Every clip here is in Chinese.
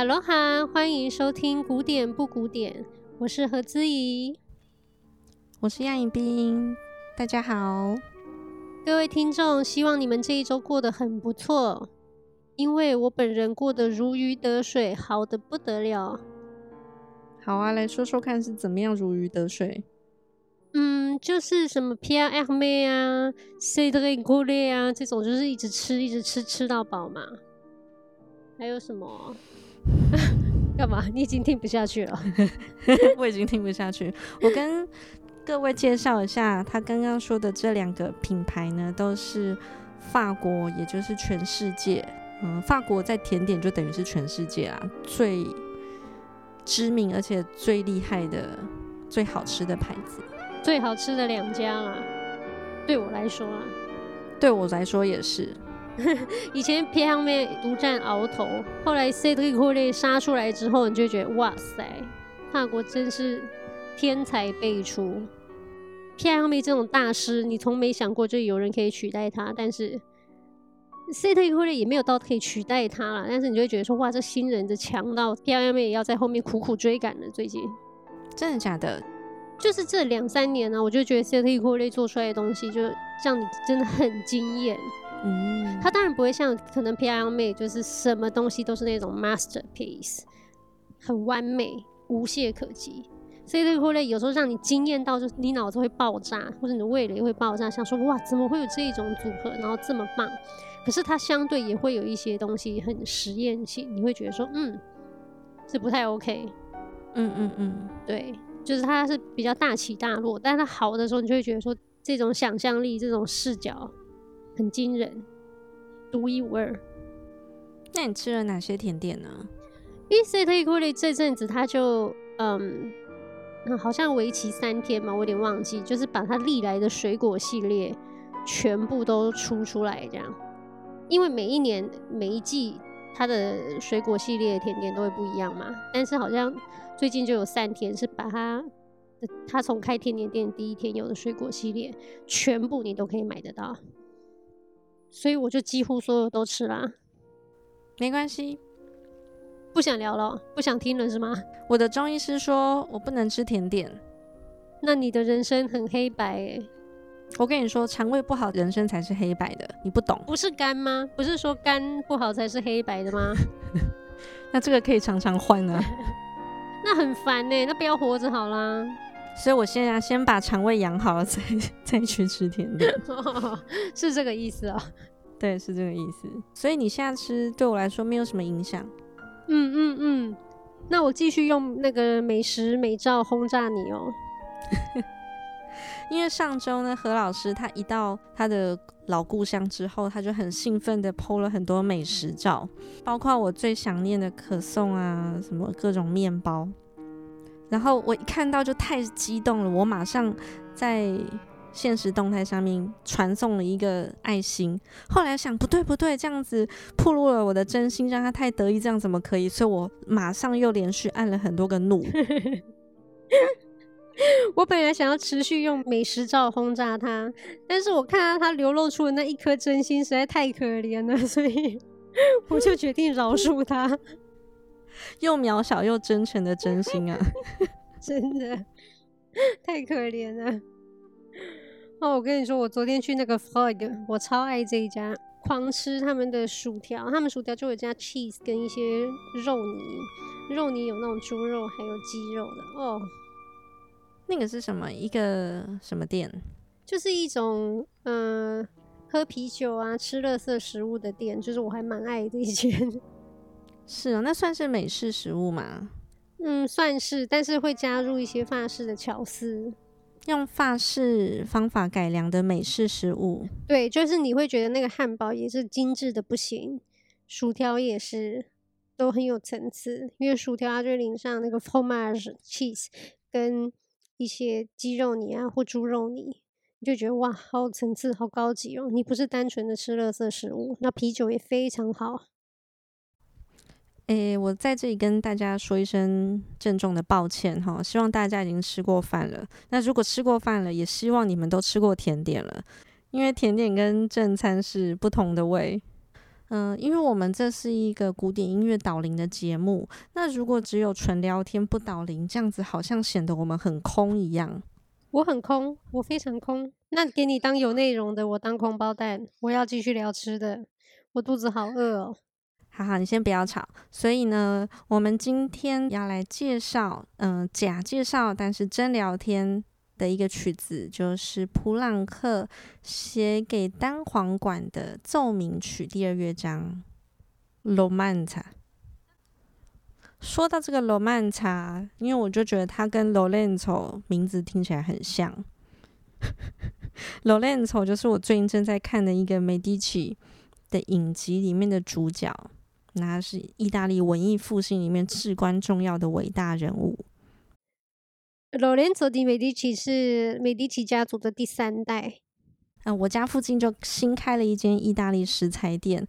哈喽哈，欢迎收听古典不古典，我是何姿怡，我是杨颖冰，大家好，各位听众，希望你们这一周过得很不错，因为我本人过得如鱼得水，好得不得了。好啊，来说说看是怎么样如鱼得水。嗯，就是什么 Pierre Hermé 啊，Cédric Grolet 啊，这种就是一直吃，一直吃，吃到饱嘛。还有什么？干嘛？你已经听不下去了？我已经听不下去。我跟各位介绍一下，他刚刚说的这两个品牌呢，都是法国，也就是全世界。嗯，法国在甜点就等于是全世界啊，最知名而且最厉害的、最好吃的牌子。最好吃的两家啦，对我来说啊，对我来说也是。以前 Hermé 独占鳌头，后来 Grolet 杀出来之后，你就觉得哇塞，法国真是天才辈出。Hermé 这种大师，你从没想过就有人可以取代他，但是 Grolet 也没有到可以取代他了。但是你就会觉得说，哇，这新人的强到 Hermé 也要在后面苦苦追赶了。最近真的假的？就是这两三年呢、啊，我就觉得 Grolet 做出来的东西，就让你真的很惊艳。嗯，他当然不会像可能 Hermé 就是什么东西都是那种 masterpiece，很完美，无懈可击。Cédric Grolet 有时候让你惊艳到，就是你脑子会爆炸，或者你的味蕾会爆炸，想说哇，怎么会有这种组合，然后这么棒？可是它相对也会有一些东西很实验性，你会觉得说，嗯，这不太 OK。嗯嗯嗯，对。就是它是比较大起大落，但是它好的时候，你就会觉得说，这种想象力、这种视角很惊人，独一无二。那你吃了哪些甜点呢？因为 Cédric Grolet 这阵子他就嗯，好像为期三天嘛，我有点忘记，就是把它历来的水果系列全部都出出来这样。因为每一年每一季它的水果系列甜点都会不一样嘛，但是好像。最近就有三天是把它，它从开甜点店第一天有的水果系列，全部你都可以买得到，所以我就几乎所有都吃啦。没关系，不想聊了，不想听了是吗？我的中医师说我不能吃甜点，那你的人生很黑白欸。我跟你说，肠胃不好，人生才是黑白的，你不懂。不是肝吗？不是说肝不好才是黑白的吗？那这个可以常常换啊。那很烦呢，那不要活着好啦。所以我现在先把肠胃养好了，再再去吃甜点，是这个意思啊、喔？对，是这个意思。所以你现在吃对我来说没有什么影响。嗯嗯嗯，那我继续用那个美食美照轰炸你哦、喔。因为上周呢，何老师他一到他的老故乡之后，他就很兴奋的 po 了很多美食照，包括我最想念的可颂啊，什么各种面包。然后我一看到就太激动了，我马上在现实动态上面传送了一个爱心。后来想不对不对，这样子暴露了我的真心，让他太得意，这样怎么可以？所以我马上又连续按了很多个怒。我本来想要持续用美食照轰炸他，但是我看到他流露出的那一颗真心实在太可怜了，所以 我就决定饶恕他。又渺小又真诚的真心啊，真的太可怜了。哦，我跟你说，我昨天去那个 Frog，我超爱这一家，狂吃他们的薯条，他们薯条就有加 cheese 跟一些肉泥，肉泥有那种猪肉还有鸡肉的哦。那个是什么？一个什么店？就是一种嗯、呃，喝啤酒啊，吃垃圾食物的店。就是我还蛮爱的一间。是哦，那算是美式食物吗？嗯，算是，但是会加入一些法式的巧思，用法式方法改良的美式食物。对，就是你会觉得那个汉堡也是精致的不行，薯条也是都很有层次，因为薯条它就淋上那个 fromage cheese 跟。一些鸡肉泥啊，或猪肉泥，你就觉得哇，好有层次，好高级哦！你不是单纯的吃垃圾食物，那啤酒也非常好。诶、我在这里跟大家说一声郑重的抱歉哈，希望大家已经吃过饭了。那如果吃过饭了，也希望你们都吃过甜点了，因为甜点跟正餐是不同的味。嗯，因为我们这是一个古典音乐导聆的节目，那如果只有纯聊天不导聆，这样子好像显得我们很空一样。我很空，我非常空。那给你当有内容的，我当空包蛋。我要继续聊吃的，我肚子好饿哦。好好，你先不要吵。所以呢，我们今天要来介绍，嗯、假介绍，但是真聊天。的一个曲子就是普朗克写给单簧管的奏鸣曲第二乐章《Romanza》。说到这个《Romanza》，因为我就觉得它跟 Lorenzo 名字听起来很像。Lorenzo 就是我最近正在看的一个美第奇的影集里面的主角，那他是意大利文艺复兴里面至关重要的伟大人物。Lorenzo di Medici 是美第奇家族的第三代。嗯，我家附近就新开了一间意大利食材店。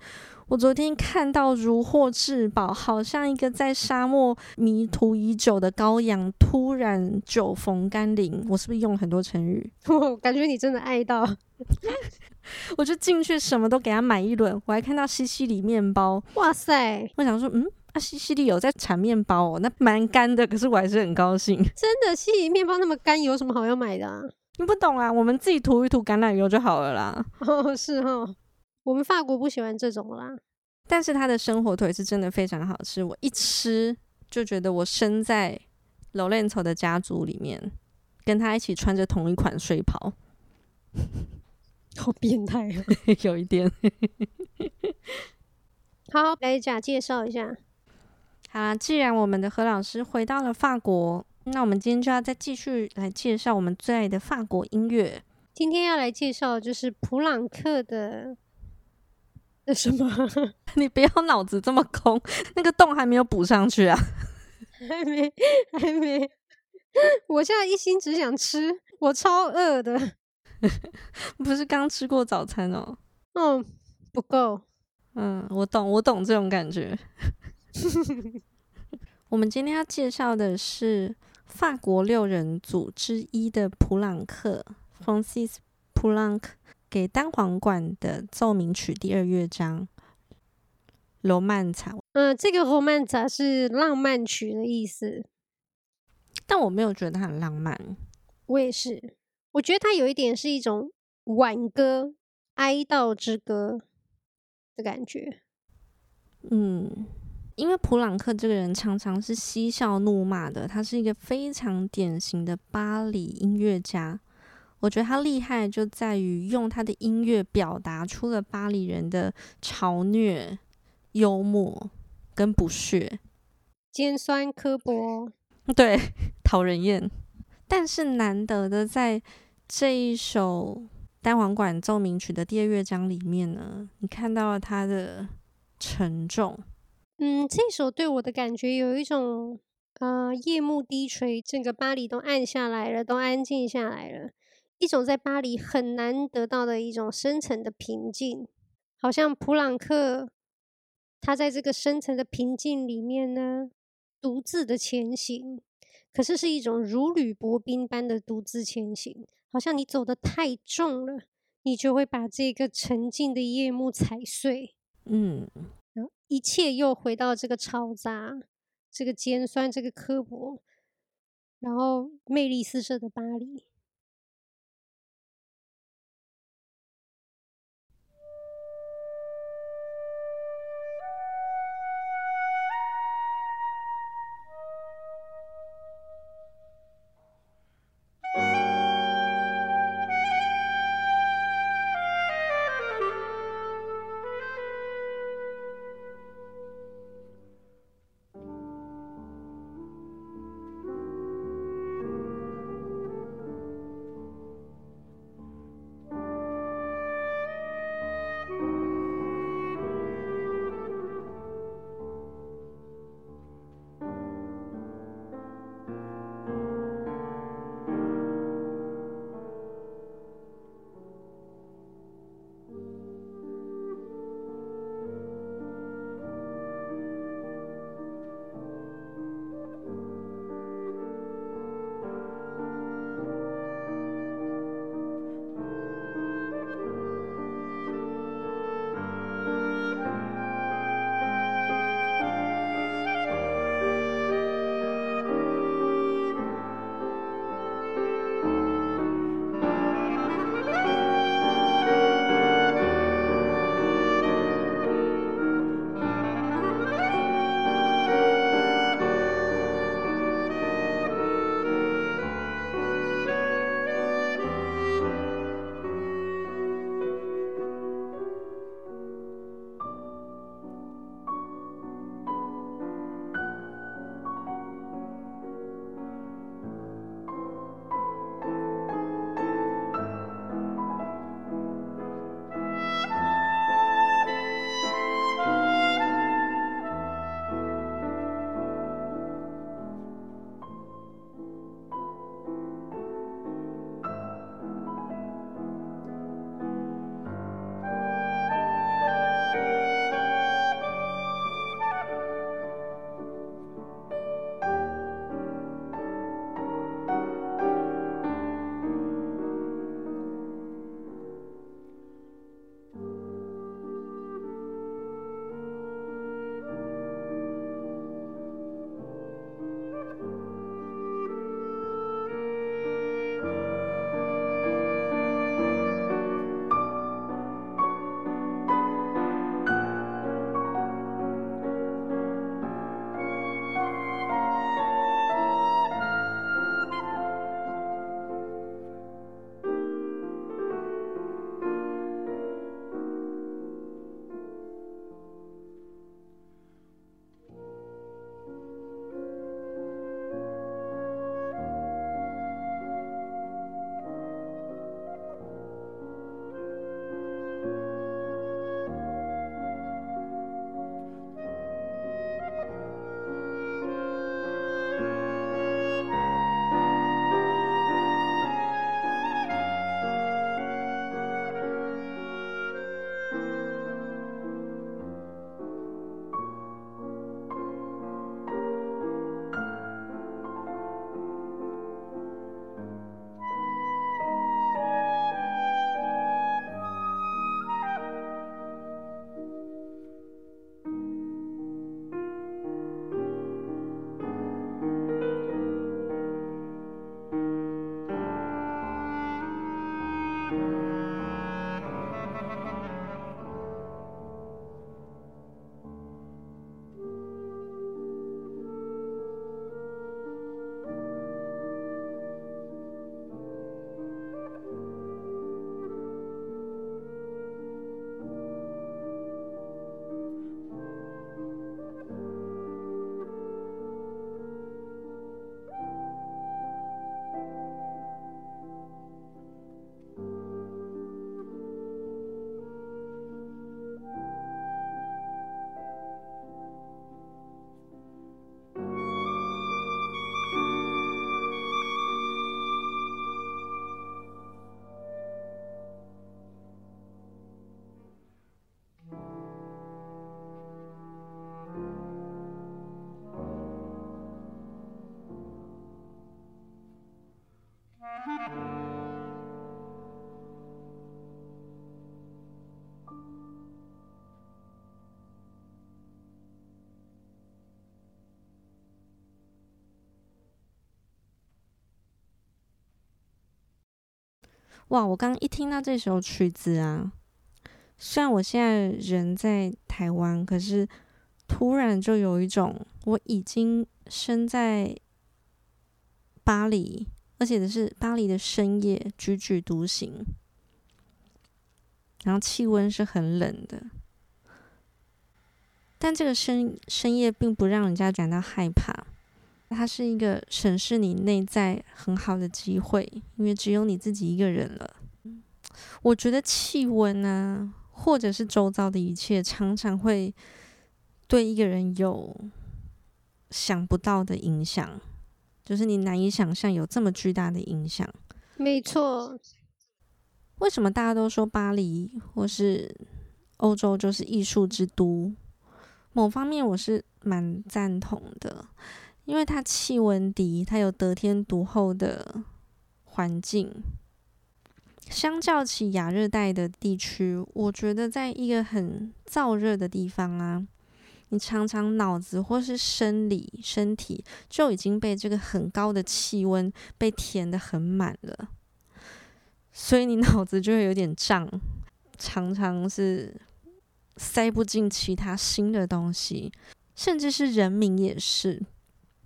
我昨天看到如获至宝，好像一个在沙漠迷途已久的羔羊突然久逢甘霖。我是不是用了很多成语？我 感觉你真的爱到。我就进去什么都给他买一轮。我还看到西西里面包。哇塞！我想说，嗯。啊，西西里有在产面包哦，那蛮干的，可是我还是很高兴。真的，西西里面包那么干，有什么好要买的啊？你不懂啊，我们自己涂一涂橄榄油就好了啦。哦，是哦，我们法国不喜欢这种啦。但是他的生火腿是真的非常好吃，我一吃就觉得我身在 Lorenzo 的家族里面，跟他一起穿着同一款睡袍，好变态啊，有一点。好，来假介绍一下。好啦，既然我们的何老师回到了法国，那我们今天就要再继续来介绍我们最爱的法国音乐。今天要来介绍就是普朗克的的什么？你不要脑子这么空，那个洞还没有补上去啊？还没，还没。我现在一心只想吃，我超饿的。不是刚吃过早餐哦？嗯，不够。嗯，我懂，我懂这种感觉。我们今天要介绍的是法国六人组之一的普朗克 （Francis Poulenc） 给单簧管的奏鸣曲第二乐章《Romanza》。嗯，这个《Romanza》是浪漫曲的意思，但我没有觉得它很浪漫。我也是，我觉得它有一点是一种挽歌、哀悼之歌的感觉。嗯。因为普朗克这个人常常是嬉笑怒骂的，他是一个非常典型的巴黎音乐家。我觉得他厉害就在于用他的音乐表达出了巴黎人的嘲虐、幽默跟不屑、尖酸刻薄，对，讨人厌。但是难得的在这一首单簧管奏鸣曲的第二乐章里面呢，你看到了他的沉重。嗯，这首对我的感觉有一种，呃，夜幕低垂，整个巴黎都暗下来了，都安静下来了，一种在巴黎很难得到的一种深层的平静，好像普朗克，他在这个深层的平静里面呢，独自的前行，可是是一种如履薄冰般的独自前行，好像你走得太重了，你就会把这个沉静的夜幕踩碎，嗯。然后一切又回到这个嘈杂、这个尖酸、这个刻薄，然后魅力四射的巴黎。哇！我刚一听到这首曲子啊，虽然我现在人在台湾，可是突然就有一种我已经身在巴黎，而且是巴黎的深夜，踽踽独行，然后气温是很冷的。但这个深深夜并不让人家感到害怕，它是一个审视你内在很好的机会，因为只有你自己一个人了。我觉得气温啊，或者是周遭的一切，常常会对一个人有想不到的影响，就是你难以想象有这么巨大的影响。没错。为什么大家都说巴黎或是欧洲就是艺术之都？某方面我是蛮赞同的，因为它气温低，它有得天独厚的环境。相较起亚热带的地区，我觉得在一个很燥热的地方啊，你常常脑子或是生理身体就已经被这个很高的气温被填得很满了，所以你 脑子就会有点胀，常常是。塞不进其他新的东西，甚至是人民也是。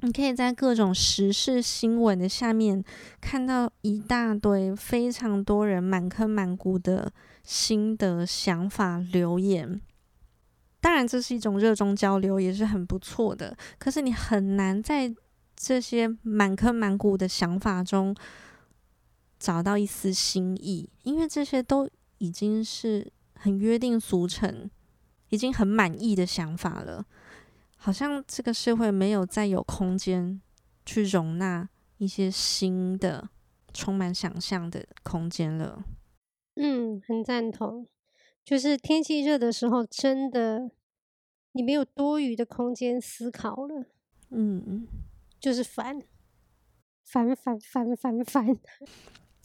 你可以在各种时事新闻的下面看到一大堆非常多人满坑满谷的心得、想法、留言。当然，这是一种热衷交流，也是很不错的。可是，你很难在这些满坑满谷的想法中找到一丝新意，因为这些都已经是很约定俗成。已经很满意的想法了，好像这个社会没有再有空间去容纳一些新的、充满想象的空间了。嗯，很赞同。就是天气热的时候，真的你没有多余的空间思考了。嗯，就是烦，烦烦烦烦烦。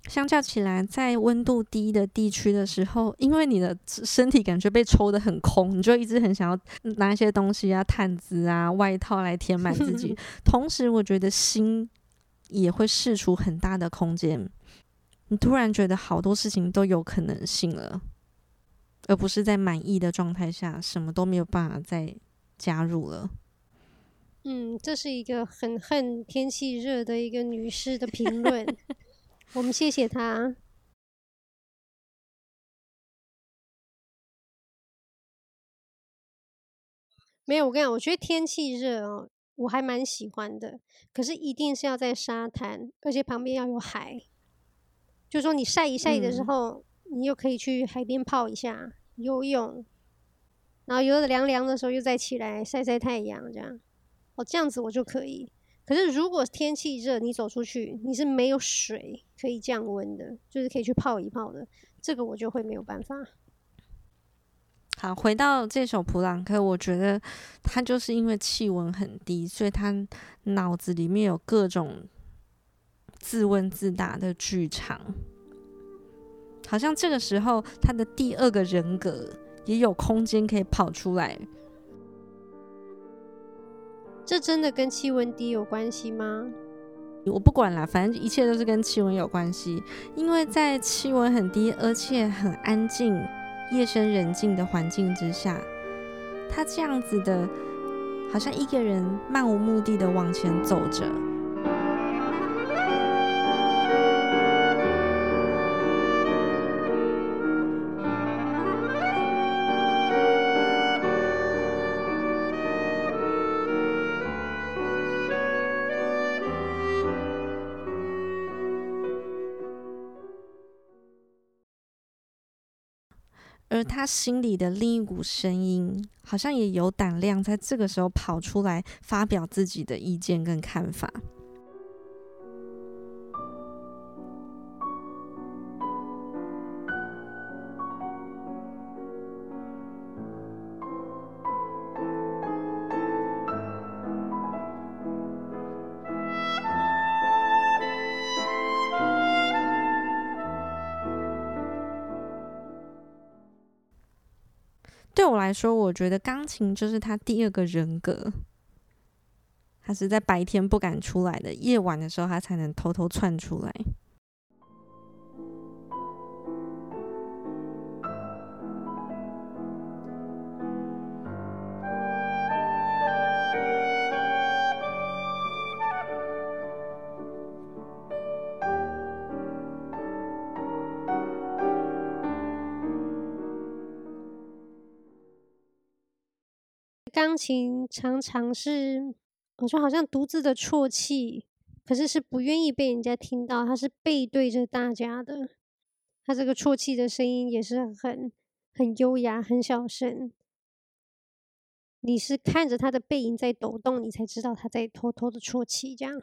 相较起来，在温度低的地区的时候，因为你的身体感觉被抽得很空，你就一直很想要拿一些东西啊、毯子啊、外套来填满自己。同时，我觉得心也会释出很大的空间。你突然觉得好多事情都有可能性了，而不是在满意的状态下什么都没有办法再加入了。嗯，这是一个很恨天气热的一个女士的评论。我们谢谢他。没有，我跟你讲，我觉得天气热哦，我还蛮喜欢的。可是一定是要在沙滩，而且旁边要有海。就说你晒一晒的时候，嗯、你又可以去海边泡一下游泳，然后游的凉凉的时候又再起来晒晒太阳，这样哦，这样子我就可以。可是，如果天气热，你走出去，你是没有水可以降温的，就是可以去泡一泡的，这个我就会没有办法。好，回到这首普朗克，我觉得他就是因为气温很低，所以他脑子里面有各种自问自答的剧场，好像这个时候他的第二个人格也有空间可以跑出来。这真的跟气温低有关系吗？我不管了，反正一切都是跟气温有关系。因为在气温很低，而且很安静、夜深人静的环境之下，他这样子的，好像一个人漫无目的的往前走着。而他心里的另一股声音，好像也有胆量在这个时候跑出来发表自己的意见跟看法。说，我觉得钢琴就是他第二个人格。他是在白天不敢出来的，夜晚的时候他才能偷偷窜出来。钢琴常常是，我说好像独自的啜泣，可是是不愿意被人家听到，他是背对着大家的，他这个啜泣的声音也是很很优雅、很小声。你是看着他的背影在抖动，你才知道他在偷偷的啜泣，这样。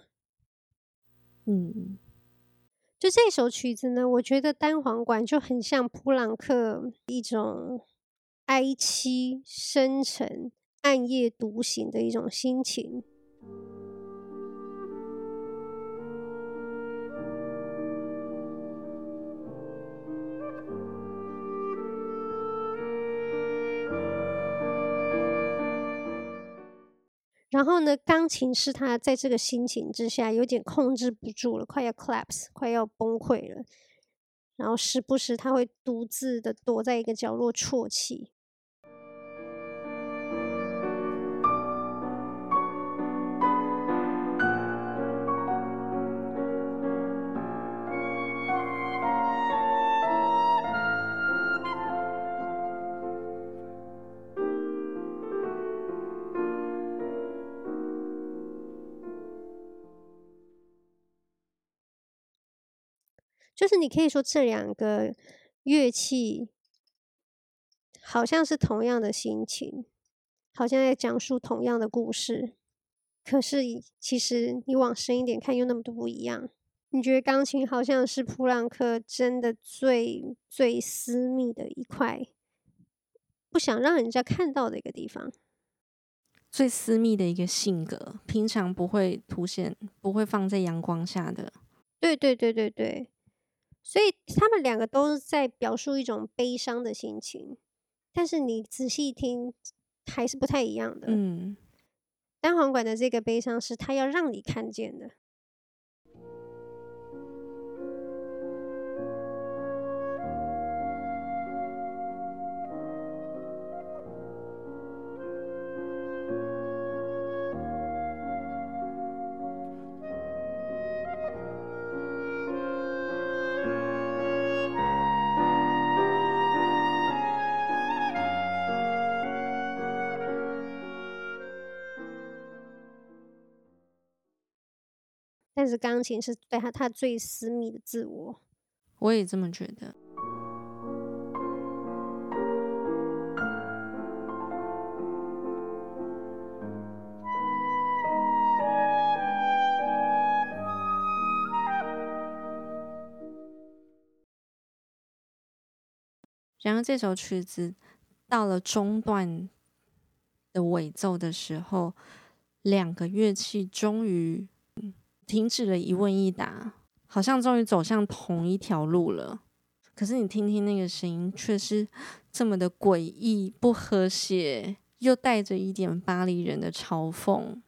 嗯，就这首曲子呢，我觉得单簧管就很像普朗克一种哀凄、深沉、暗夜独行的一种心情。然后呢，钢琴是他在这个心情之下有点控制不住了，快要 collapse，快要崩溃了。然后时不时他会独自的躲在一个角落啜泣。就是你可以说这两个乐器好像是同样的心情，好像在讲述同样的故事，可是其实你往深一点看，又那么多不一样。你觉得钢琴好像是普朗克真的最最私密的一块，不想让人家看到的一个地方，最私密的一个性格，平常不会凸显，不会放在阳光下的。对对对对对。所以他们两个都是在表述一种悲伤的心情，但是你仔细听还是不太一样的。嗯，单簧管的这个悲伤是他要让你看见的。但是钢琴是对他他最私密的自我，我也这么觉得。然后这首曲子到了中段的尾奏的时候，两个乐器终于。停止了一问一答，好像终于走向同一条路了。可是你听听那个声音，却是这么的诡异、不和谐，又带着一点巴黎人的嘲讽。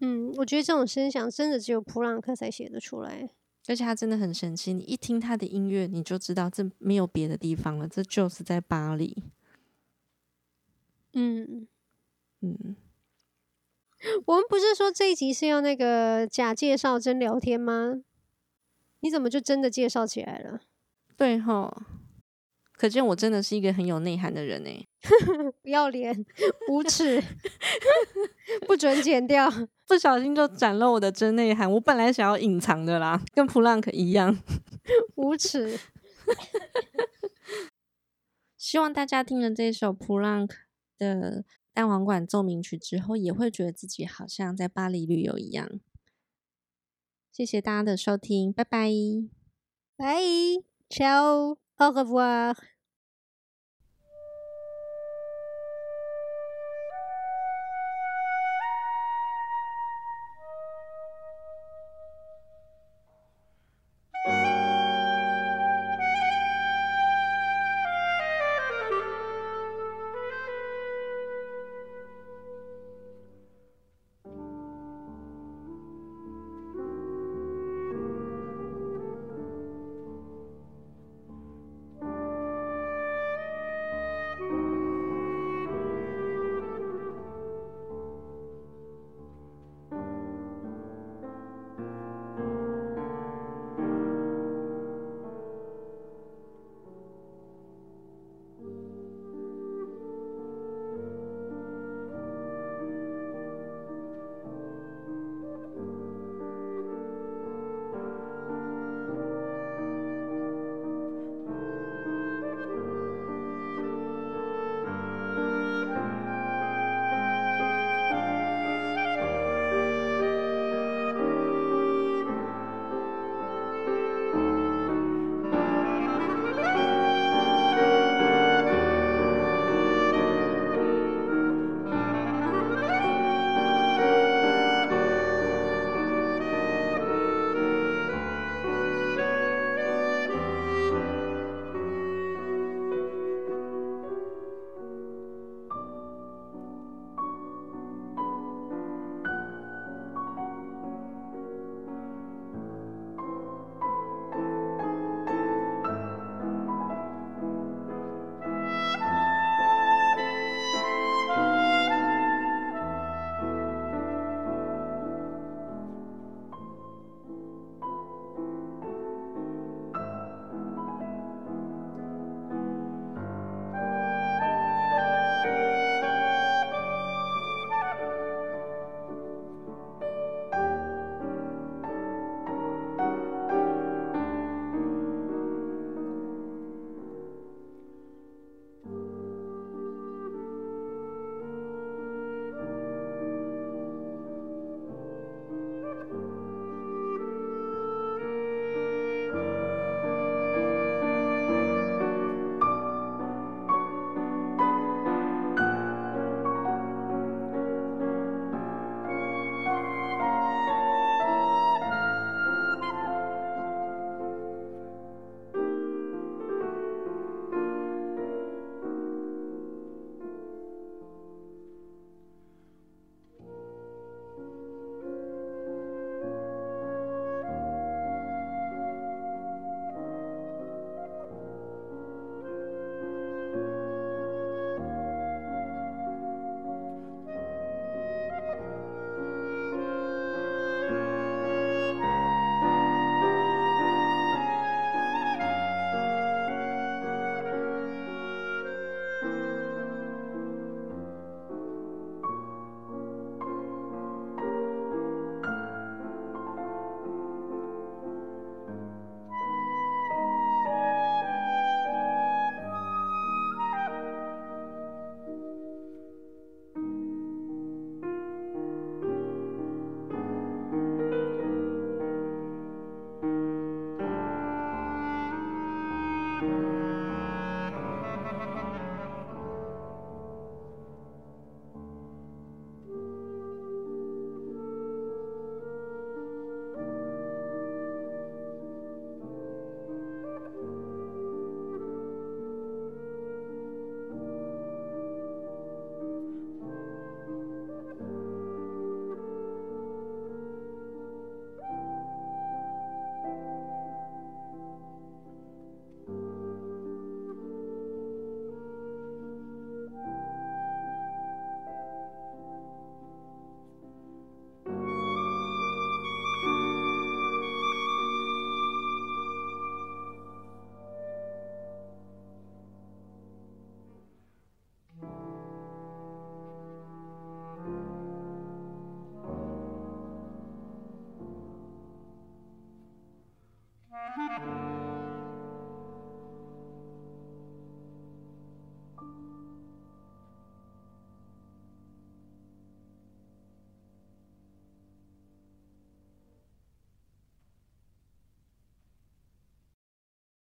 嗯，我觉得这种声响真的只有普朗克才写得出来，而且他真的很神奇。你一听他的音乐，你就知道这没有别的地方了，这就是在巴黎。嗯嗯，我们不是说这一集是要那个假介绍真聊天吗？你怎么就真的介绍起来了？对哈。可见我真的是一个很有内涵的人呢。不要脸，无耻，不准剪掉，不小心就展露我的真内涵。我本来想要隐藏的啦，跟普朗克一样，无耻。希望大家听了这首普朗克的单簧管奏鸣曲之后，也会觉得自己好像在巴黎旅游一样。谢谢大家的收听，拜拜，拜，ciao。Au revoir